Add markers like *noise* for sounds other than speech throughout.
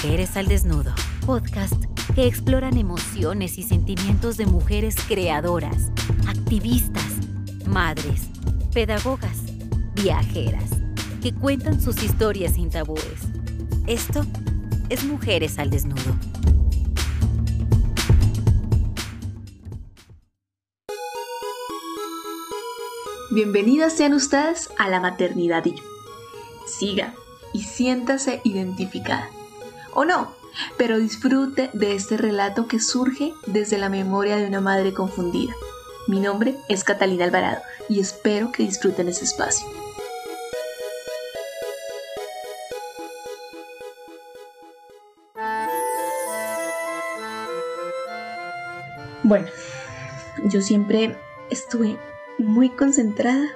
Mujeres al Desnudo, podcast que exploran emociones y sentimientos de mujeres creadoras, activistas, madres, pedagogas, viajeras, que cuentan sus historias sin tabúes. Esto es Mujeres al Desnudo. Bienvenidas sean ustedes a la maternidad y. Siga y siéntase identificada. O no, pero disfrute de este relato que surge desde la memoria de una madre confundida. Mi nombre es Catalina Alvarado y espero que disfruten ese espacio. Bueno, yo siempre estuve muy concentrada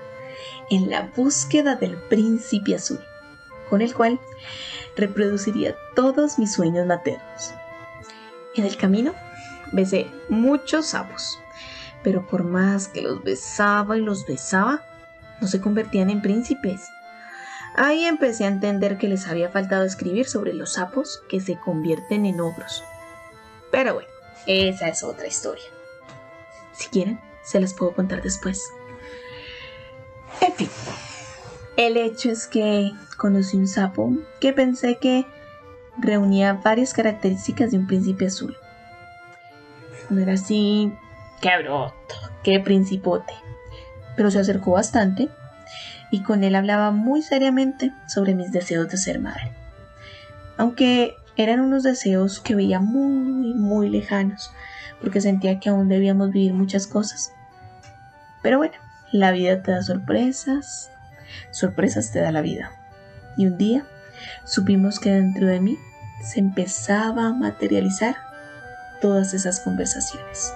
en la búsqueda del príncipe azul, con el cual reproduciría todos mis sueños maternos. En el camino besé muchos sapos, pero por más que los besaba y los besaba, no se convertían en príncipes. Ahí empecé a entender que les había faltado escribir sobre los sapos que se convierten en ogros. Pero bueno, esa es otra historia. Si quieren, se las puedo contar después. En fin, el hecho es que conocí un sapo que pensé que reunía varias características de un príncipe azul. No era así, qué broto, qué principote, pero se acercó bastante y con él hablaba muy seriamente sobre mis deseos de ser madre. Aunque eran unos deseos que veía muy, muy lejanos, porque sentía que aún debíamos vivir muchas cosas. Pero bueno, la vida te da sorpresas, sorpresas te da la vida. Y un día supimos que dentro de mí se empezaba a materializar todas esas conversaciones.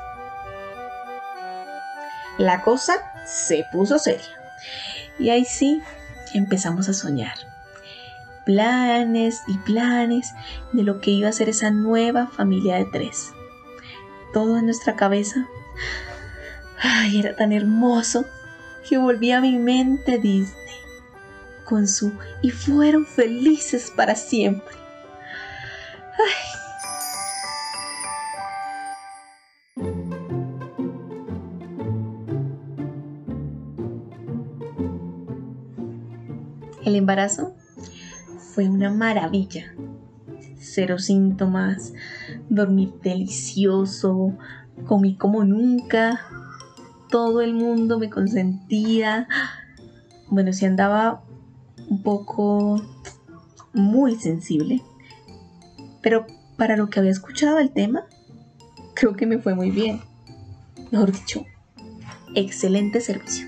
La cosa se puso seria. Y ahí sí empezamos a soñar. Planes y planes de lo que iba a ser esa nueva familia de tres todo en nuestra cabeza. Ay, era tan hermoso que volvía a mi mente con su y fueron felices para siempre. El embarazo fue una maravilla cero síntomas, dormí delicioso, comí como nunca, todo el mundo me consentía. Bueno, si andaba un poco muy sensible, pero para lo que había escuchado el tema, creo que me fue muy bien. Mejor dicho, excelente servicio.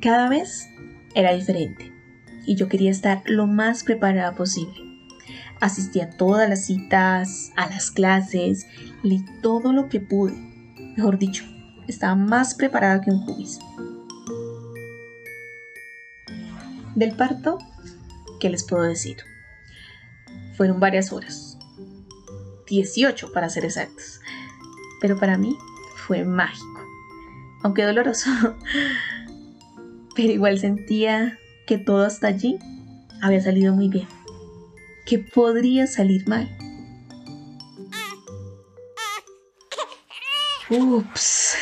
Cada vez era diferente y yo quería estar lo más preparada posible. Asistí a todas las citas, a las clases, leí todo lo que pude. Mejor dicho, estaba más preparada que un juicio. Del parto, ¿qué les puedo decir? Fueron varias horas. 18 para ser exactos. Pero para mí fue mágico. Aunque doloroso. *laughs* Pero igual sentía que todo hasta allí había salido muy bien que podría salir mal. Ups.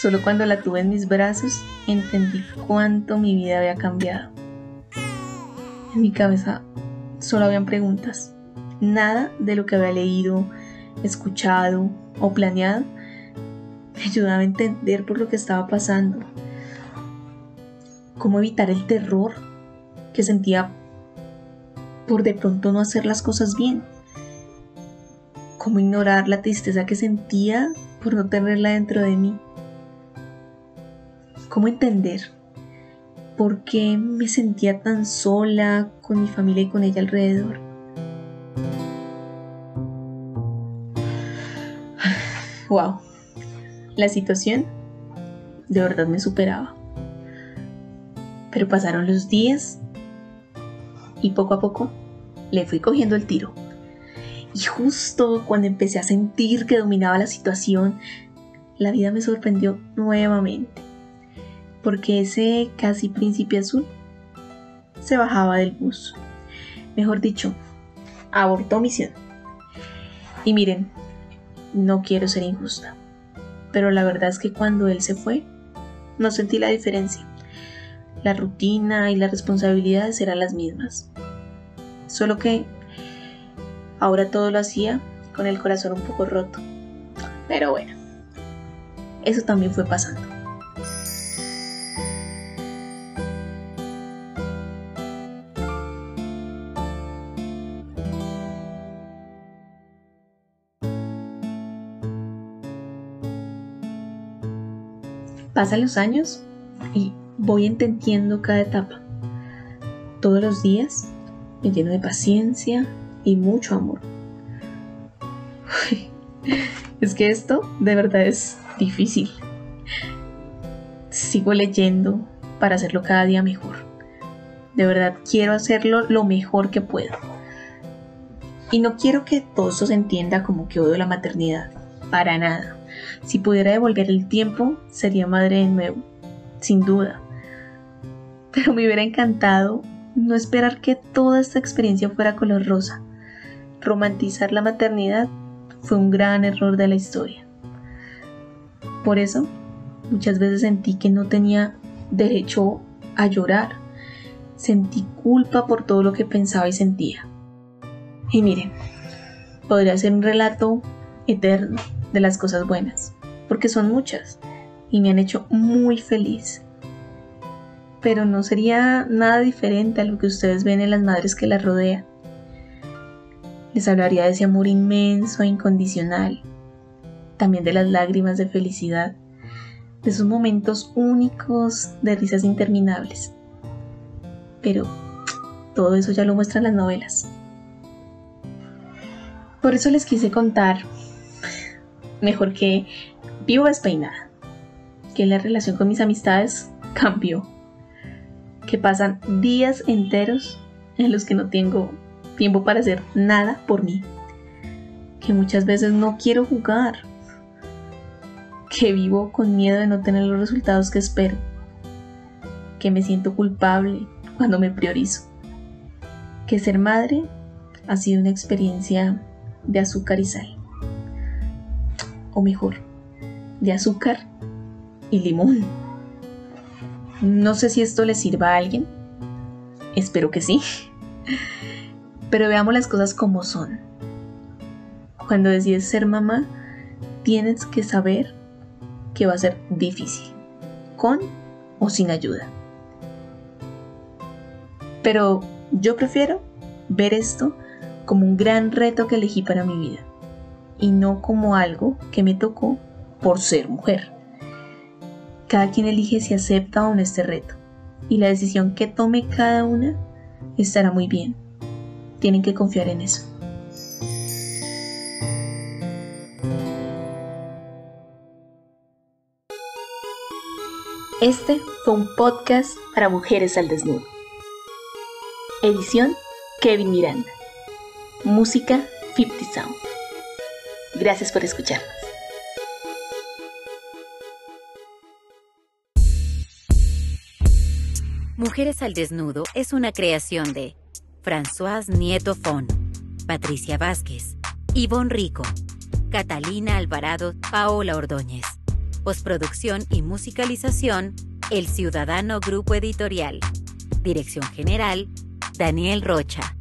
Solo cuando la tuve en mis brazos entendí cuánto mi vida había cambiado. En mi cabeza solo habían preguntas. Nada de lo que había leído, escuchado o planeado me ayudaba a entender por lo que estaba pasando. Cómo evitar el terror que sentía por de pronto no hacer las cosas bien. Cómo ignorar la tristeza que sentía por no tenerla dentro de mí. Cómo entender por qué me sentía tan sola con mi familia y con ella alrededor. *sighs* Wow, la situación de verdad me superaba. Pero pasaron los días y poco a poco le fui cogiendo el tiro. Y justo cuando empecé a sentir que dominaba la situación, la vida me sorprendió nuevamente, porque ese casi príncipe azul se bajaba del bus Mejor dicho, abortó misión. Y miren, no quiero ser injusta, pero la verdad es que cuando él se fue, no sentí la diferencia. La rutina y las responsabilidades eran las mismas. Solo que ahora todo lo hacía con el corazón un poco roto. Pero bueno, eso también fue pasando. Pasan los años y voy entendiendo cada etapa. Todos los días me lleno de paciencia y mucho amor. *laughs* es que esto de verdad es difícil. Sigo leyendo para hacerlo cada día mejor. De verdad quiero hacerlo lo mejor que puedo. Y no quiero que todo se entienda como que odio la maternidad. Para nada. Si pudiera devolver el tiempo, sería madre de nuevo, sin duda. Pero me hubiera encantado no esperar que toda esta experiencia fuera color rosa. Romantizar la maternidad fue un gran error de la historia. Por eso, muchas veces sentí que no tenía derecho a llorar. Sentí culpa por todo lo que pensaba y sentía. Y miren, podría ser un relato eterno de las cosas buenas, porque son muchas y me han hecho muy feliz. Pero no sería nada diferente a lo que ustedes ven en las madres que las rodean. Les hablaría de ese amor inmenso e incondicional, también de las lágrimas de felicidad, de esos momentos únicos de risas interminables. Pero todo eso ya lo muestran las novelas. Por eso les quise contar mejor que vivo despeinada. Que la relación con mis amistades cambió. Que pasan días enteros en los que no tengo tiempo para hacer nada por mí. Que muchas veces no quiero jugar. Que vivo con miedo de no tener los resultados que espero. Que me siento culpable cuando me priorizo. Que ser madre ha sido una experiencia de azúcar y sal o mejor, de azúcar y limón. No sé si esto le sirva a alguien. Espero que sí. *laughs* Pero veamos las cosas como son. Cuando decides ser mamá, tienes que saber que va a ser difícil, con o sin ayuda. Pero yo prefiero ver esto como un gran reto que elegí para mi vida y no como algo que me tocó por ser mujer. Cada quien elige si acepta o no este reto y la decisión que tome cada una estará muy bien. Tienen que confiar en eso. Este fue un podcast para mujeres al desnudo. Edición Kevin Miranda. Música 50 Sound. Gracias por escucharnos. Mujeres al Desnudo es una creación de Françoise Nieto Fon, Patricia Vázquez, Ivonne Rico, Catalina Alvarado, Paola Ordóñez. Postproducción y musicalización, El Ciudadano Grupo Editorial. Dirección General, Daniel Rocha.